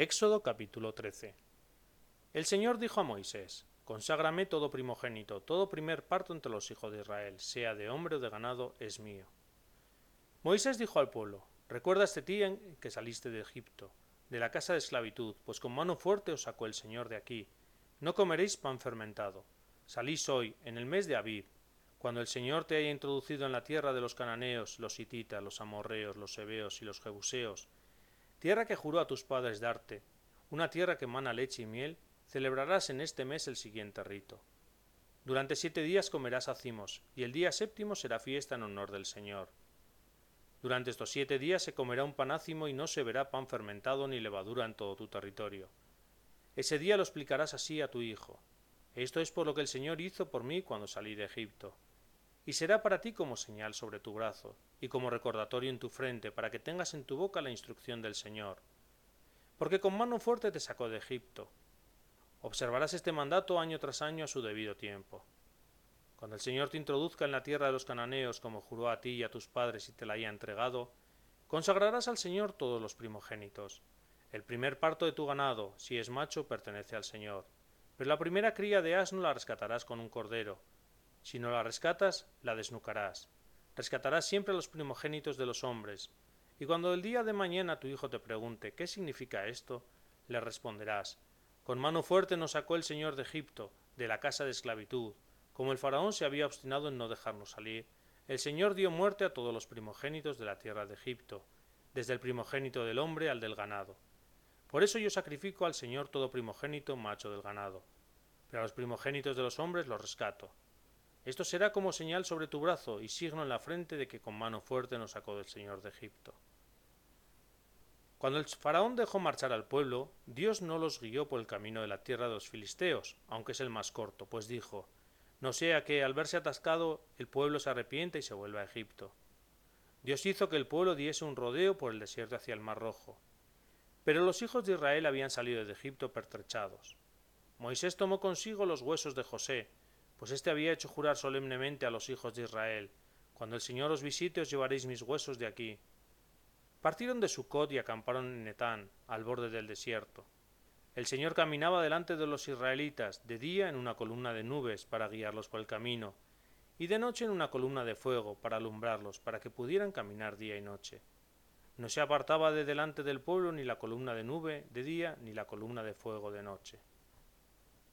Éxodo capítulo 13 El Señor dijo a Moisés, Conságrame todo primogénito, todo primer parto entre los hijos de Israel, sea de hombre o de ganado, es mío. Moisés dijo al pueblo, Recuerda este día en que saliste de Egipto, de la casa de esclavitud, pues con mano fuerte os sacó el Señor de aquí. No comeréis pan fermentado. Salís hoy, en el mes de Abib, cuando el Señor te haya introducido en la tierra de los cananeos, los hititas, los amorreos, los hebeos y los jebuseos, tierra que juró a tus padres darte, una tierra que emana leche y miel, celebrarás en este mes el siguiente rito. Durante siete días comerás acimos, y el día séptimo será fiesta en honor del Señor. Durante estos siete días se comerá un panácimo y no se verá pan fermentado ni levadura en todo tu territorio. Ese día lo explicarás así a tu hijo. Esto es por lo que el Señor hizo por mí cuando salí de Egipto y será para ti como señal sobre tu brazo, y como recordatorio en tu frente, para que tengas en tu boca la instrucción del Señor. Porque con mano fuerte te sacó de Egipto. Observarás este mandato año tras año a su debido tiempo. Cuando el Señor te introduzca en la tierra de los cananeos, como juró a ti y a tus padres y te la haya entregado, consagrarás al Señor todos los primogénitos. El primer parto de tu ganado, si es macho, pertenece al Señor. Pero la primera cría de asno la rescatarás con un cordero, si no la rescatas, la desnucarás. Rescatarás siempre a los primogénitos de los hombres. Y cuando el día de mañana tu hijo te pregunte ¿qué significa esto? le responderás Con mano fuerte nos sacó el Señor de Egipto, de la casa de esclavitud. Como el faraón se había obstinado en no dejarnos salir, el Señor dio muerte a todos los primogénitos de la tierra de Egipto, desde el primogénito del hombre al del ganado. Por eso yo sacrifico al Señor todo primogénito macho del ganado. Pero a los primogénitos de los hombres los rescato. Esto será como señal sobre tu brazo y signo en la frente de que con mano fuerte nos sacó del Señor de Egipto. Cuando el faraón dejó marchar al pueblo, Dios no los guió por el camino de la tierra de los filisteos, aunque es el más corto, pues dijo, no sea que al verse atascado el pueblo se arrepienta y se vuelva a Egipto. Dios hizo que el pueblo diese un rodeo por el desierto hacia el Mar Rojo. Pero los hijos de Israel habían salido de Egipto pertrechados. Moisés tomó consigo los huesos de José, pues éste había hecho jurar solemnemente a los hijos de Israel Cuando el Señor os visite os llevaréis mis huesos de aquí. Partieron de Sucot y acamparon en Etán, al borde del desierto. El Señor caminaba delante de los israelitas, de día en una columna de nubes para guiarlos por el camino, y de noche en una columna de fuego para alumbrarlos, para que pudieran caminar día y noche. No se apartaba de delante del pueblo ni la columna de nube de día ni la columna de fuego de noche.